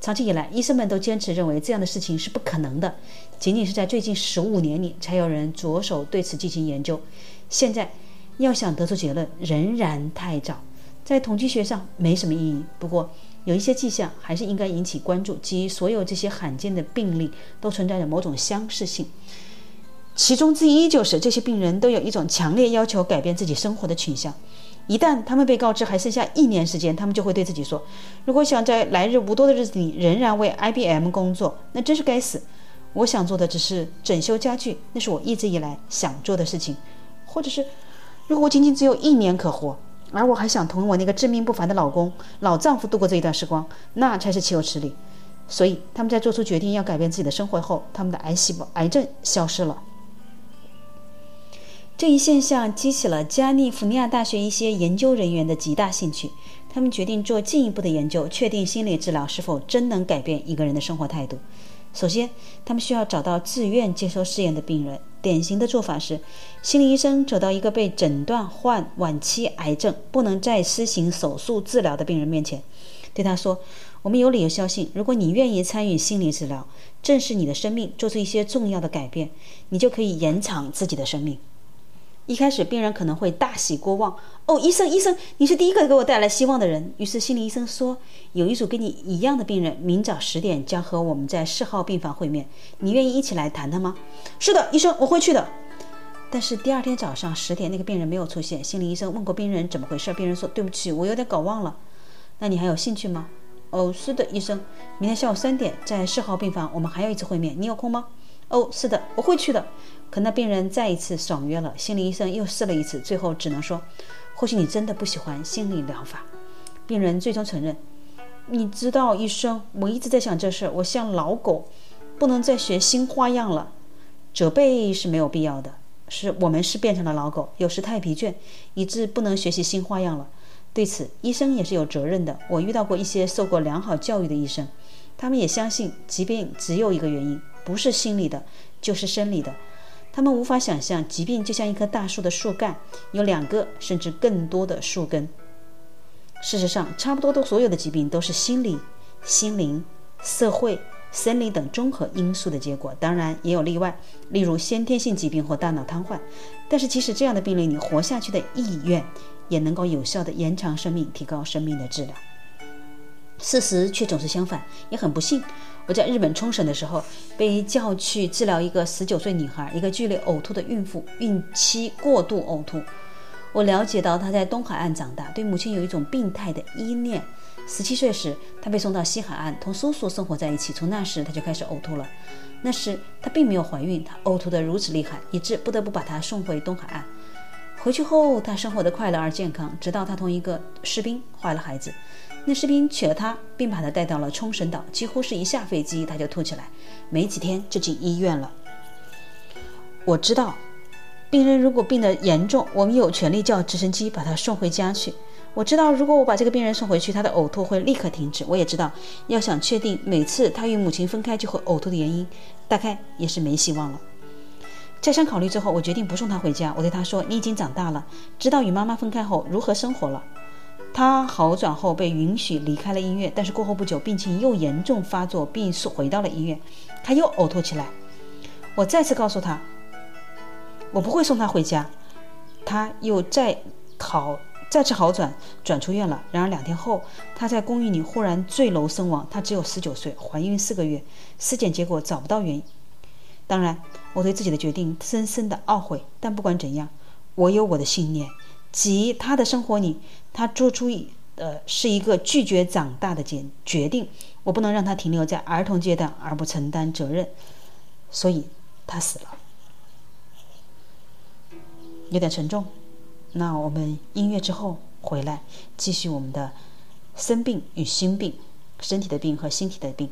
长期以来，医生们都坚持认为这样的事情是不可能的，仅仅是在最近十五年里，才有人着手对此进行研究。现在，要想得出结论，仍然太早，在统计学上没什么意义。不过，有一些迹象还是应该引起关注，即所有这些罕见的病例都存在着某种相似性。其中之一就是这些病人都有一种强烈要求改变自己生活的倾向。一旦他们被告知还剩下一年时间，他们就会对自己说：“如果想在来日无多的日子里仍然为 IBM 工作，那真是该死。我想做的只是整修家具，那是我一直以来想做的事情。或者是，如果我仅仅只有一年可活，而我还想同我那个致命不凡的老公、老丈夫度过这一段时光，那才是岂有此理。所以，他们在做出决定要改变自己的生活后，他们的癌细胞、癌症消失了。”这一现象激起了加利福尼亚大学一些研究人员的极大兴趣。他们决定做进一步的研究，确定心理治疗是否真能改变一个人的生活态度。首先，他们需要找到自愿接受试验的病人。典型的做法是，心理医生走到一个被诊断患晚期癌症、不能再施行手术治疗的病人面前，对他说：“我们有理由相信，如果你愿意参与心理治疗，正视你的生命，做出一些重要的改变，你就可以延长自己的生命。”一开始，病人可能会大喜过望。哦，医生，医生，你是第一个给我带来希望的人。于是，心理医生说，有一组跟你一样的病人，明早十点将和我们在四号病房会面。你愿意一起来谈谈吗？是的，医生，我会去的。但是第二天早上十点，那个病人没有出现。心理医生问过病人怎么回事，病人说：“对不起，我有点搞忘了。”那你还有兴趣吗？哦，是的，医生，明天下午三点在四号病房，我们还有一次会面，你有空吗？哦，是的，我会去的。可那病人再一次爽约了，心理医生又试了一次，最后只能说：“或许你真的不喜欢心理疗法。”病人最终承认：“你知道，医生，我一直在想这事，我像老狗，不能再学新花样了。责备是没有必要的，是我们是变成了老狗，有时太疲倦，以致不能学习新花样了。对此，医生也是有责任的。我遇到过一些受过良好教育的医生，他们也相信疾病只有一个原因，不是心理的，就是生理的。”他们无法想象，疾病就像一棵大树的树干，有两个甚至更多的树根。事实上，差不多的所有的疾病都是心理、心灵、社会、生理等综合因素的结果。当然，也有例外，例如先天性疾病或大脑瘫痪。但是，即使这样的病例，你活下去的意愿也能够有效地延长生命，提高生命的质量。事实却总是相反，也很不幸。我在日本冲绳的时候，被叫去治疗一个十九岁女孩，一个剧烈呕吐的孕妇，孕期过度呕吐。我了解到她在东海岸长大，对母亲有一种病态的依恋。十七岁时，她被送到西海岸，同叔叔生活在一起。从那时，她就开始呕吐了。那时她并没有怀孕，她呕吐得如此厉害，以致不得不把她送回东海岸。回去后，她生活得快乐而健康，直到她同一个士兵怀了孩子。那士兵娶了她，并把她带到了冲绳岛。几乎是一下飞机，她就吐起来，没几天就进医院了。我知道，病人如果病得严重，我们有权利叫直升机把他送回家去。我知道，如果我把这个病人送回去，他的呕吐会立刻停止。我也知道，要想确定每次他与母亲分开就会呕吐的原因，大概也是没希望了。再三考虑之后，我决定不送他回家。我对他说：“你已经长大了，知道与妈妈分开后如何生活了。”他好转后被允许离开了医院，但是过后不久病情又严重发作，并回到了医院，他又呕吐起来。我再次告诉他，我不会送他回家。他又再好再次好转，转出院了。然而两天后，他在公寓里忽然坠楼身亡。他只有十九岁，怀孕四个月，尸检结果找不到原因。当然，我对自己的决定深深的懊悔。但不管怎样，我有我的信念。即他的生活里，他做出一呃是一个拒绝长大的决决定。我不能让他停留在儿童阶段而不承担责任，所以他死了。有点沉重。那我们音乐之后回来继续我们的生病与心病，身体的病和心体的病。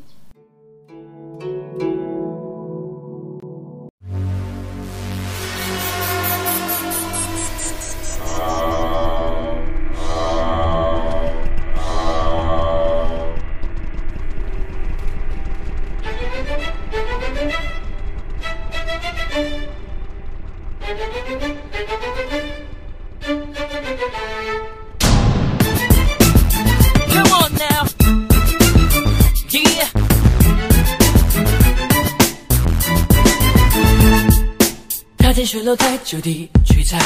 水楼台，就地取材，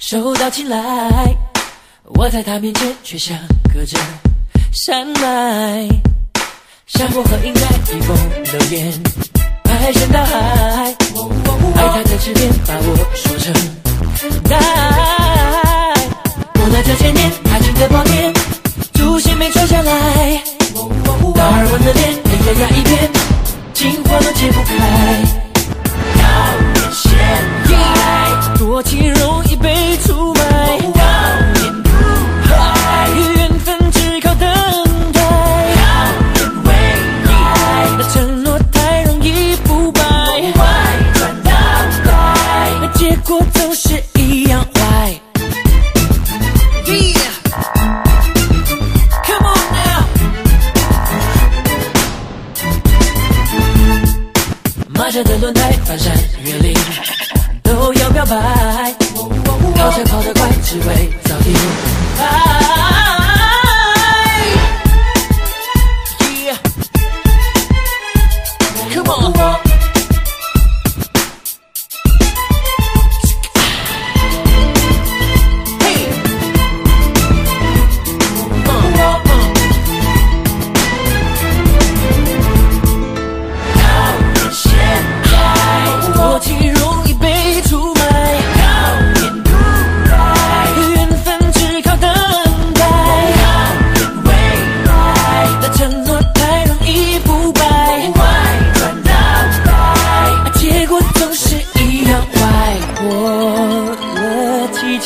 手到擒来。我在他面前却像隔着山脉，山坡和云在逆风流言，排山倒海，爱他的执念把我说成爱。我拿这千年爱情的宝典，祖先没传下来，达尔文的脸，黑压压一片，进化都解不开。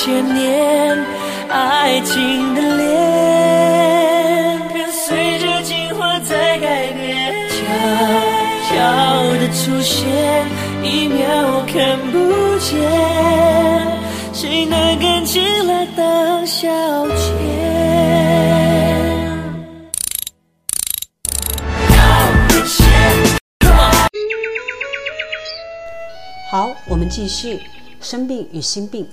了几千年，爱情的脸跟随着进化在改变，悄悄的出现，一秒看不见，谁能跟进来当消遣？好，我们继续生病与心病，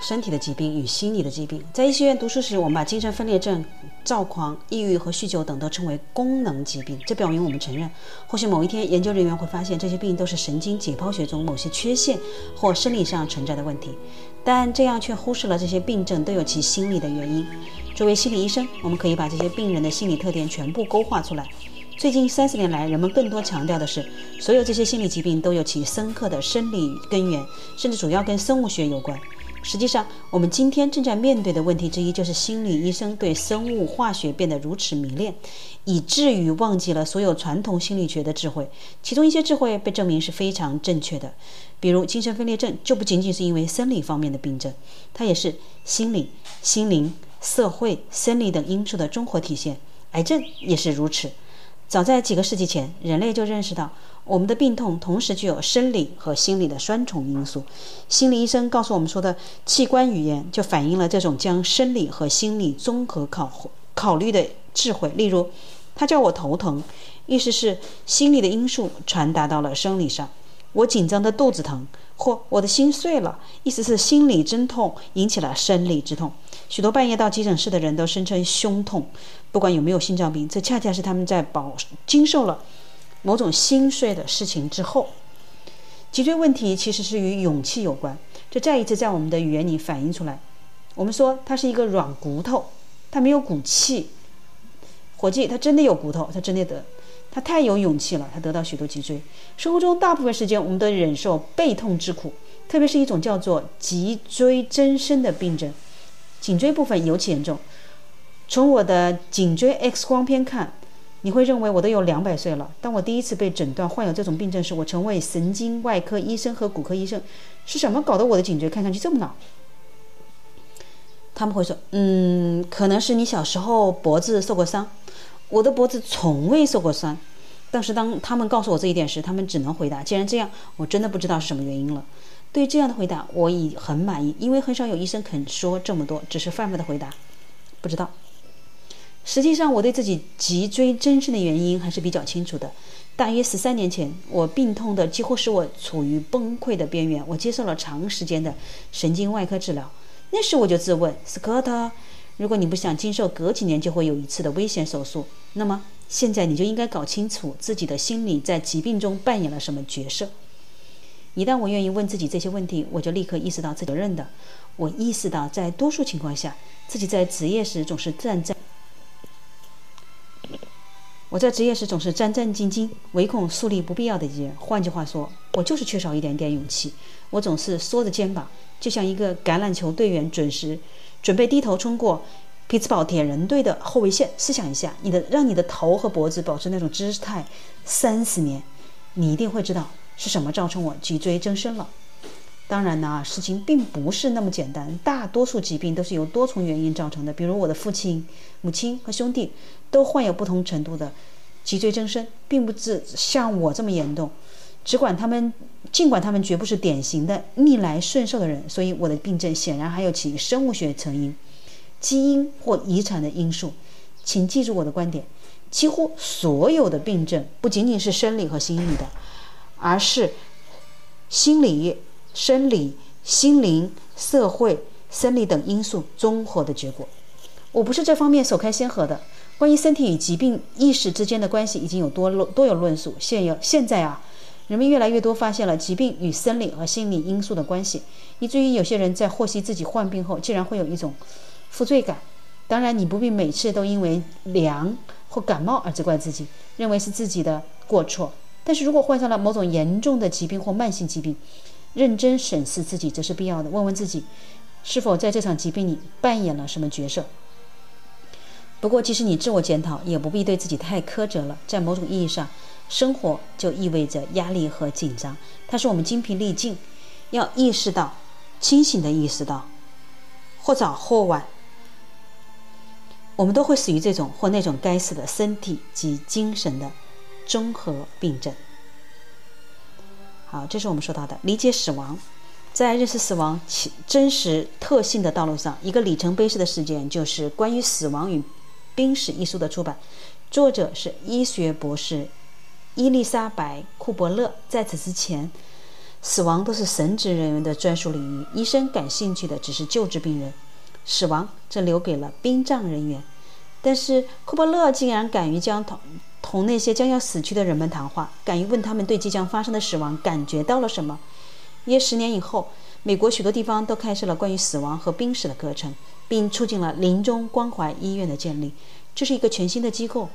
身体的疾病与心理的疾病。在医学院读书时，我们把精神分裂症、躁狂、抑郁和酗酒等都称为功能疾病。这表明我们承认，或许某一天研究人员会发现这些病都是神经解剖学中某些缺陷或生理上存在的问题，但这样却忽视了这些病症都有其心理的原因。作为心理医生，我们可以把这些病人的心理特点全部勾画出来。最近三十年来，人们更多强调的是，所有这些心理疾病都有其深刻的生理根源，甚至主要跟生物学有关。实际上，我们今天正在面对的问题之一，就是心理医生对生物化学变得如此迷恋，以至于忘记了所有传统心理学的智慧。其中一些智慧被证明是非常正确的，比如精神分裂症就不仅仅是因为生理方面的病症，它也是心理、心灵、社会、生理等因素的综合体现。癌症也是如此。早在几个世纪前，人类就认识到我们的病痛同时具有生理和心理的双重因素。心理医生告诉我们说的器官语言，就反映了这种将生理和心理综合考考虑的智慧。例如，他叫我头疼，意思是心理的因素传达到了生理上；我紧张的肚子疼，或我的心碎了，意思是心理真痛引起了生理之痛。许多半夜到急诊室的人都声称胸痛，不管有没有心脏病，这恰恰是他们在饱经受了某种心碎的事情之后。脊椎问题其实是与勇气有关，这再一次在我们的语言里反映出来。我们说它是一个软骨头，它没有骨气。伙计，他真的有骨头，他真的得，他太有勇气了，他得到许多脊椎。生活中大部分时间，我们都忍受背痛之苦，特别是一种叫做脊椎增生的病症。颈椎部分尤其严重。从我的颈椎 X 光片看，你会认为我都有两百岁了。当我第一次被诊断患有这种病症时，我成为神经外科医生和骨科医生。是什么搞得我的颈椎看上去这么老？他们会说：“嗯，可能是你小时候脖子受过伤。”我的脖子从未受过伤。但是当他们告诉我这一点时，他们只能回答：“既然这样，我真的不知道是什么原因了。”对这样的回答，我已很满意，因为很少有医生肯说这么多，只是泛泛的回答，不知道。实际上，我对自己脊椎增生的原因还是比较清楚的。大约十三年前，我病痛的几乎使我处于崩溃的边缘，我接受了长时间的神经外科治疗。那时我就自问，：“Scott，，如果你不想经受隔几年就会有一次的危险手术，那么现在你就应该搞清楚自己的心理在疾病中扮演了什么角色。一旦我愿意问自己这些问题，我就立刻意识到自责任的。我意识到，在多数情况下，自己在职业时总是站在我在职业时总是战战兢兢，唯恐树立不必要的敌人。换句话说，我就是缺少一点点勇气。我总是缩着肩膀，就像一个橄榄球队员准时准备低头冲过匹兹堡铁人队的后卫线。试想一下，你的让你的头和脖子保持那种姿态三十年，你一定会知道是什么造成我脊椎增生了。当然呢，事情并不是那么简单。大多数疾病都是由多重原因造成的，比如我的父亲、母亲和兄弟都患有不同程度的脊椎增生，并不是像我这么严重。只管他们，尽管他们绝不是典型的逆来顺受的人，所以我的病症显然还有其生物学成因、基因或遗传的因素。请记住我的观点：几乎所有的病症不仅仅是生理和心理的，而是心理。生理、心灵、社会、生理等因素综合的结果。我不是这方面首开先河的。关于身体与疾病意识之间的关系，已经有多论多有论述。现有现在啊，人们越来越多发现了疾病与生理和心理因素的关系，以至于有些人在获悉自己患病后，竟然会有一种负罪感。当然，你不必每次都因为凉或感冒而责怪自己，认为是自己的过错。但是如果患上了某种严重的疾病或慢性疾病，认真审视自己，这是必要的。问问自己，是否在这场疾病里扮演了什么角色？不过，即使你自我检讨，也不必对自己太苛责了。在某种意义上，生活就意味着压力和紧张，它使我们精疲力尽。要意识到，清醒的意识到，或早或晚，我们都会死于这种或那种该死的身体及精神的综合病症。好，这是我们说到的理解死亡，在认识死亡其真实特性的道路上，一个里程碑式的事件就是关于死亡与濒死一书的出版。作者是医学博士伊丽莎白·库伯勒。在此之前，死亡都是神职人员的专属领域，医生感兴趣的只是救治病人，死亡则留给了殡葬人员。但是库伯勒竟然敢于将同同那些将要死去的人们谈话，敢于问他们对即将发生的死亡感觉到了什么。约十年以后，美国许多地方都开设了关于死亡和濒死的课程，并促进了临终关怀医院的建立。这是一个全新的机构。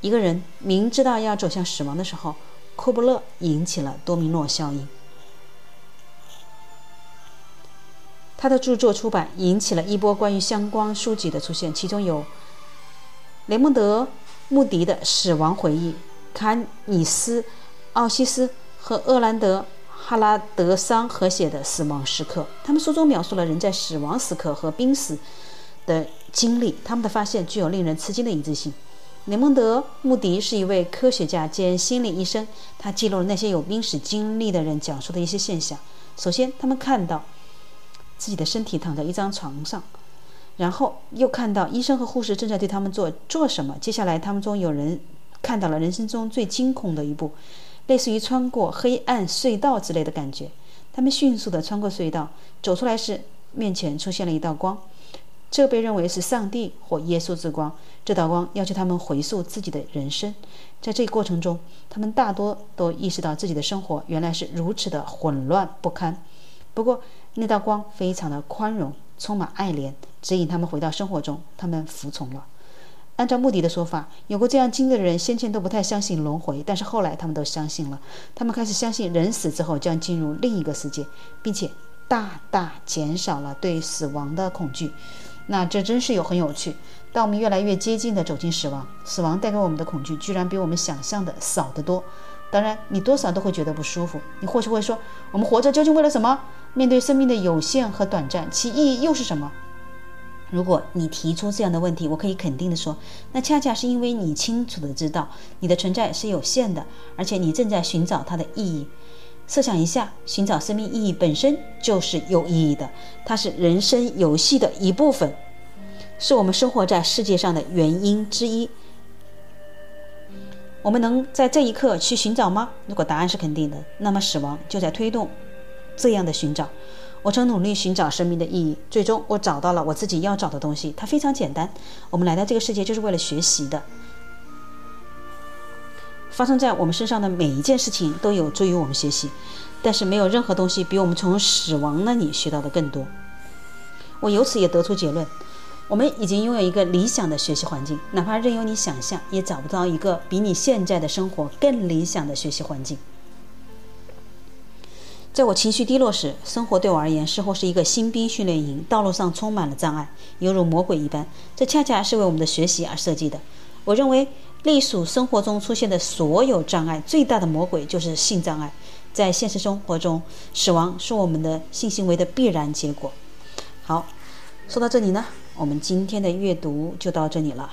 一个人明知道要走向死亡的时候，库布勒引起了多米诺效应。他的著作出版引起了一波关于相关书籍的出现，其中有雷蒙德·穆迪的《死亡回忆》，坎尼斯·奥西斯和厄兰德·哈拉德桑合写的《死亡时刻》。他们书中描述了人在死亡时刻和濒死的经历，他们的发现具有令人吃惊的一致性。雷蒙德·穆迪是一位科学家兼心理医生，他记录了那些有濒死经历的人讲述的一些现象。首先，他们看到自己的身体躺在一张床上，然后又看到医生和护士正在对他们做做什么。接下来，他们中有人看到了人生中最惊恐的一步，类似于穿过黑暗隧道之类的感觉。他们迅速地穿过隧道，走出来时，面前出现了一道光。这被认为是上帝或耶稣之光。这道光要求他们回溯自己的人生，在这一过程中，他们大多都意识到自己的生活原来是如此的混乱不堪。不过，那道光非常的宽容，充满爱怜，指引他们回到生活中。他们服从了。按照穆迪的说法，有过这样经历的人先前都不太相信轮回，但是后来他们都相信了。他们开始相信人死之后将进入另一个世界，并且大大减少了对死亡的恐惧。那这真是有很有趣。当我们越来越接近的走进死亡，死亡带给我们的恐惧居然比我们想象的少得多。当然，你多少都会觉得不舒服。你或许会说：“我们活着究竟为了什么？面对生命的有限和短暂，其意义又是什么？”如果你提出这样的问题，我可以肯定地说，那恰恰是因为你清楚地知道你的存在是有限的，而且你正在寻找它的意义。设想一下，寻找生命意义本身就是有意义的，它是人生游戏的一部分，是我们生活在世界上的原因之一。我们能在这一刻去寻找吗？如果答案是肯定的，那么死亡就在推动这样的寻找。我曾努力寻找生命的意义，最终我找到了我自己要找的东西。它非常简单，我们来到这个世界就是为了学习的。发生在我们身上的每一件事情都有助于我们学习，但是没有任何东西比我们从死亡那里学到的更多。我由此也得出结论：我们已经拥有一个理想的学习环境，哪怕任由你想象，也找不到一个比你现在的生活更理想的学习环境。在我情绪低落时，生活对我而言似乎是一个新兵训练营，道路上充满了障碍，犹如魔鬼一般。这恰恰是为我们的学习而设计的。我认为，隶属生活中出现的所有障碍，最大的魔鬼就是性障碍。在现实生活中，死亡是我们的性行为的必然结果。好，说到这里呢，我们今天的阅读就到这里了。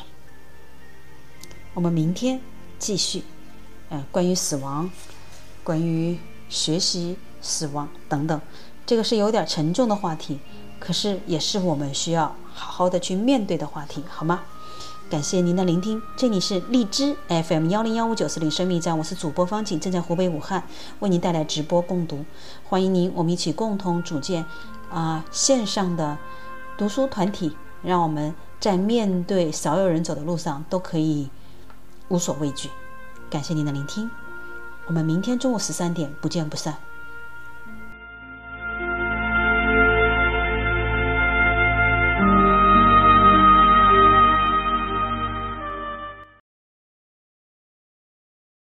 我们明天继续，呃，关于死亡，关于学习、死亡等等，这个是有点沉重的话题，可是也是我们需要好好的去面对的话题，好吗？感谢您的聆听，这里是荔枝 FM 幺零幺五九四零生命站，我是主播方景，正在湖北武汉为您带来直播共读，欢迎您，我们一起共同组建啊线上的读书团体，让我们在面对少有人走的路上都可以无所畏惧。感谢您的聆听，我们明天中午十三点不见不散。